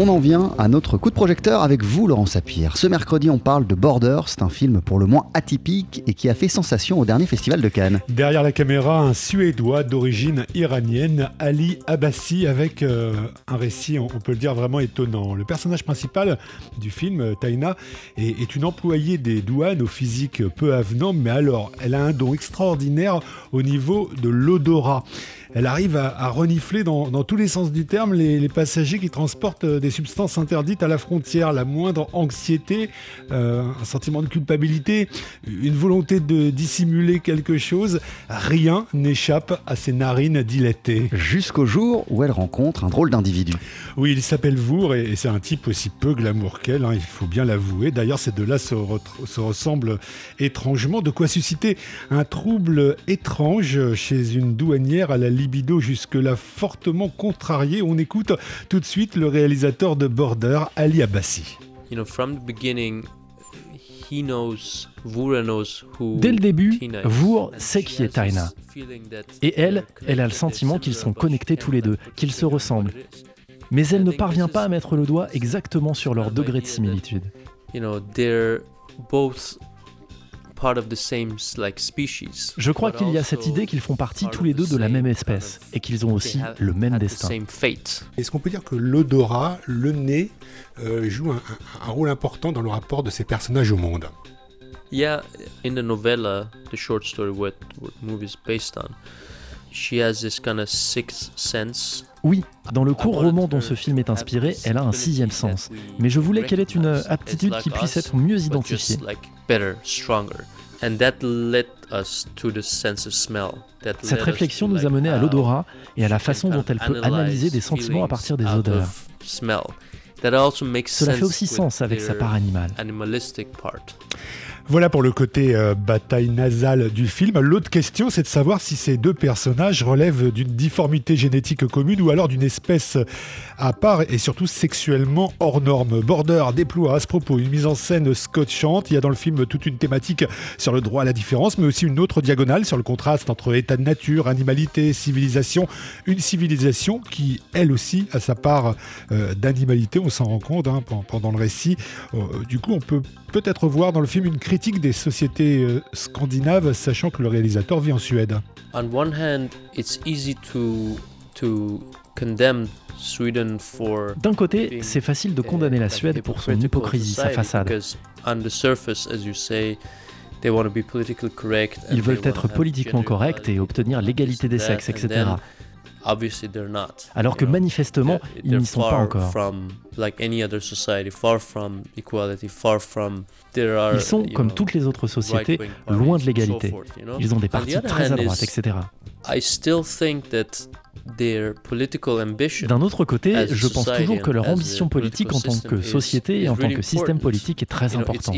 On en vient à notre coup de projecteur avec vous, Laurent Sapir. Ce mercredi, on parle de Border. C'est un film pour le moins atypique et qui a fait sensation au dernier festival de Cannes. Derrière la caméra, un Suédois d'origine iranienne, Ali Abbasi, avec euh, un récit, on peut le dire, vraiment étonnant. Le personnage principal du film, Taina, est, est une employée des douanes au physique peu avenant, mais alors, elle a un don extraordinaire au niveau de l'odorat elle arrive à, renifler dans, tous les sens du terme les, passagers qui transportent euh, des substances interdites à la frontière. La moindre anxiété, euh, un sentiment de culpabilité, une volonté de dissimuler quelque chose, rien n'échappe à ses narines dilatées. Jusqu'au jour où elle rencontre un drôle d'individu. Oui, il s'appelle Vour et, c'est un type aussi peu glamour qu'elle, hein, il faut bien l'avouer. D'ailleurs, ces deux-là se, se ressemblent étrangement, de quoi susciter un trouble étrange chez une douanière à la libido jusque-là fortement contrarié. On écoute tout de suite le réalisateur de Border, Ali Abbasi. Dès le début, Vour sait qui est Taina. Et elle, elle a le sentiment qu'ils sont connectés tous les deux, qu'ils se ressemblent. Mais elle ne parvient pas à mettre le doigt exactement sur leur degré de similitude. Je crois qu'il y a cette idée qu'ils font partie tous les deux de la même espèce et qu'ils ont aussi le même destin. Est-ce qu'on peut dire que l'odorat, le nez, euh, joue un, rôle important dans le rapport de ces personnages au monde? Yeah, in the novella, the short story what, what movie is based on, she has this kind of sixth sense oui, dans le court roman dont ce film est inspiré, elle a un sixième sens. Mais je voulais qu'elle ait une aptitude qui puisse être mieux identifiée. Cette réflexion nous a mené à l'odorat et à la façon dont elle peut analyser des sentiments à partir des odeurs. Cela fait aussi sens avec sa part animale. Voilà pour le côté euh, bataille nasale du film. L'autre question, c'est de savoir si ces deux personnages relèvent d'une difformité génétique commune ou alors d'une espèce à part et surtout sexuellement hors norme. Border déploie à ce propos une mise en scène scotchante. Il y a dans le film toute une thématique sur le droit à la différence, mais aussi une autre diagonale sur le contraste entre état de nature, animalité, civilisation. Une civilisation qui, elle aussi, a sa part euh, d'animalité, on s'en rend compte hein, pendant le récit. Euh, du coup, on peut peut-être voir dans le film une critique des sociétés euh, scandinaves, sachant que le réalisateur vit en Suède. d'un côté, c'est facile de condamner la Suède pour son hypocrisie, sa façade. Ils veulent être politiquement corrects et obtenir l'égalité des sexes, etc. Alors que manifestement, ils n'y sont pas encore. Ils sont, comme toutes les autres sociétés, loin de l'égalité. Ils ont des partis très à droite, etc. D'un autre côté, je pense toujours que leur ambition politique en tant que société et en tant que système politique est très importante.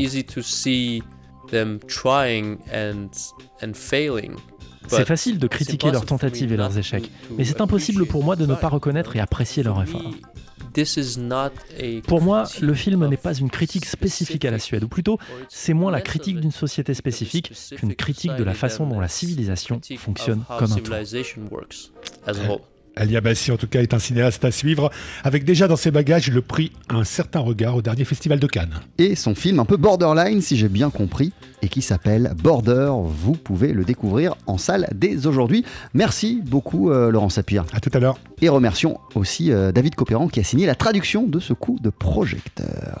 C'est facile de critiquer leurs tentatives et leurs échecs, mais c'est impossible pour moi de ne pas reconnaître et apprécier leur effort. Pour moi, le film n'est pas une critique spécifique à la Suède, ou plutôt, c'est moins la critique d'une société spécifique qu'une critique de la façon dont la civilisation fonctionne comme un tout. Ali Abassi, en tout cas, est un cinéaste à suivre, avec déjà dans ses bagages le prix Un certain regard au dernier festival de Cannes. Et son film un peu borderline, si j'ai bien compris, et qui s'appelle Border. Vous pouvez le découvrir en salle dès aujourd'hui. Merci beaucoup, euh, Laurent Sapir. À tout à l'heure. Et remercions aussi euh, David Copéran qui a signé la traduction de ce coup de projecteur.